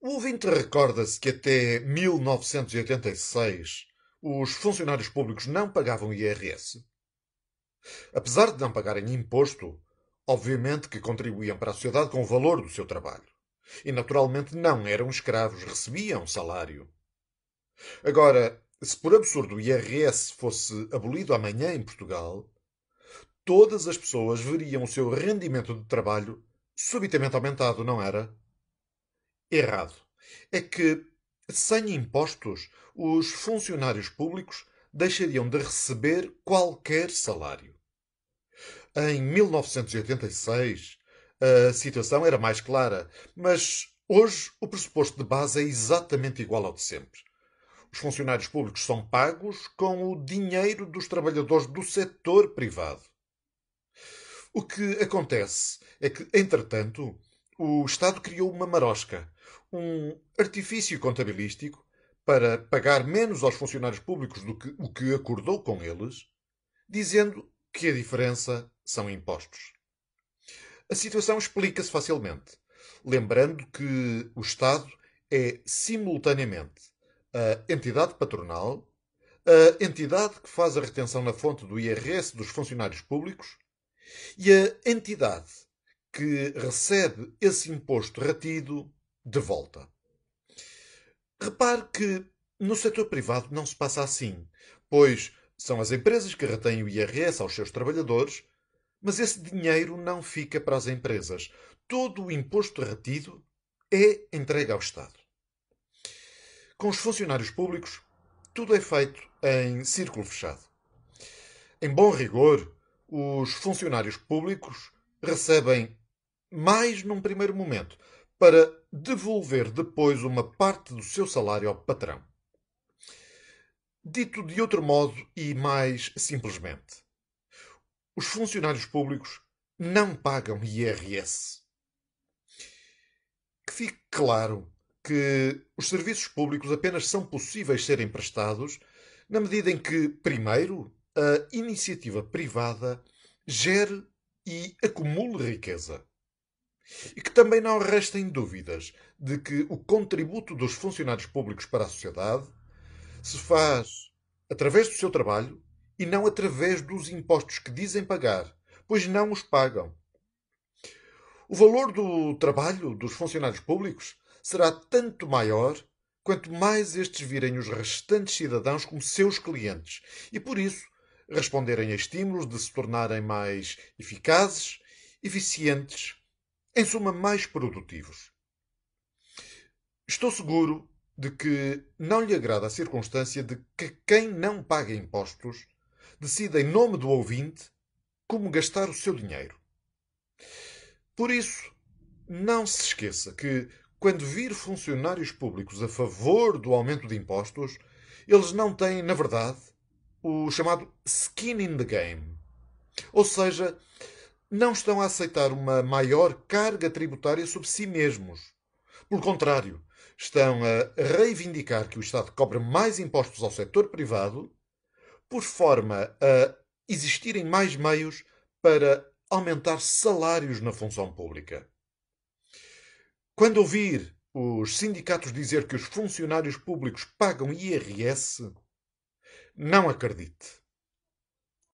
O ouvinte recorda-se que até 1986 os funcionários públicos não pagavam IRS. Apesar de não pagarem imposto, obviamente que contribuíam para a sociedade com o valor do seu trabalho. E naturalmente não eram escravos, recebiam salário. Agora, se por absurdo o IRS fosse abolido amanhã em Portugal, todas as pessoas veriam o seu rendimento de trabalho subitamente aumentado, não era? Errado. É que, sem impostos, os funcionários públicos deixariam de receber qualquer salário. Em 1986, a situação era mais clara, mas hoje o pressuposto de base é exatamente igual ao de sempre. Os funcionários públicos são pagos com o dinheiro dos trabalhadores do setor privado. O que acontece é que, entretanto, o Estado criou uma marosca, um artifício contabilístico para pagar menos aos funcionários públicos do que o que acordou com eles, dizendo que a diferença são impostos. A situação explica-se facilmente, lembrando que o Estado é simultaneamente a entidade patronal, a entidade que faz a retenção na fonte do IRS dos funcionários públicos e a entidade que recebe esse imposto retido de volta. Repare que no setor privado não se passa assim, pois são as empresas que retêm o IRS aos seus trabalhadores, mas esse dinheiro não fica para as empresas. Todo o imposto retido é entregue ao Estado. Com os funcionários públicos, tudo é feito em círculo fechado. Em bom rigor, os funcionários públicos recebem mais num primeiro momento, para devolver depois uma parte do seu salário ao patrão. Dito de outro modo e mais simplesmente, os funcionários públicos não pagam IRS. Que fique claro que os serviços públicos apenas são possíveis serem prestados na medida em que, primeiro, a iniciativa privada gere e acumule riqueza. E que também não restem dúvidas de que o contributo dos funcionários públicos para a sociedade se faz através do seu trabalho e não através dos impostos que dizem pagar, pois não os pagam. O valor do trabalho dos funcionários públicos será tanto maior quanto mais estes virem os restantes cidadãos como seus clientes e, por isso, responderem a estímulos de se tornarem mais eficazes, eficientes em suma, mais produtivos. Estou seguro de que não lhe agrada a circunstância de que quem não paga impostos decida em nome do ouvinte como gastar o seu dinheiro. Por isso, não se esqueça que, quando vir funcionários públicos a favor do aumento de impostos, eles não têm, na verdade, o chamado skin in the game. Ou seja, não estão a aceitar uma maior carga tributária sobre si mesmos. Pelo contrário, estão a reivindicar que o Estado cobre mais impostos ao setor privado, por forma a existirem mais meios para aumentar salários na função pública. Quando ouvir os sindicatos dizer que os funcionários públicos pagam IRS, não acredite.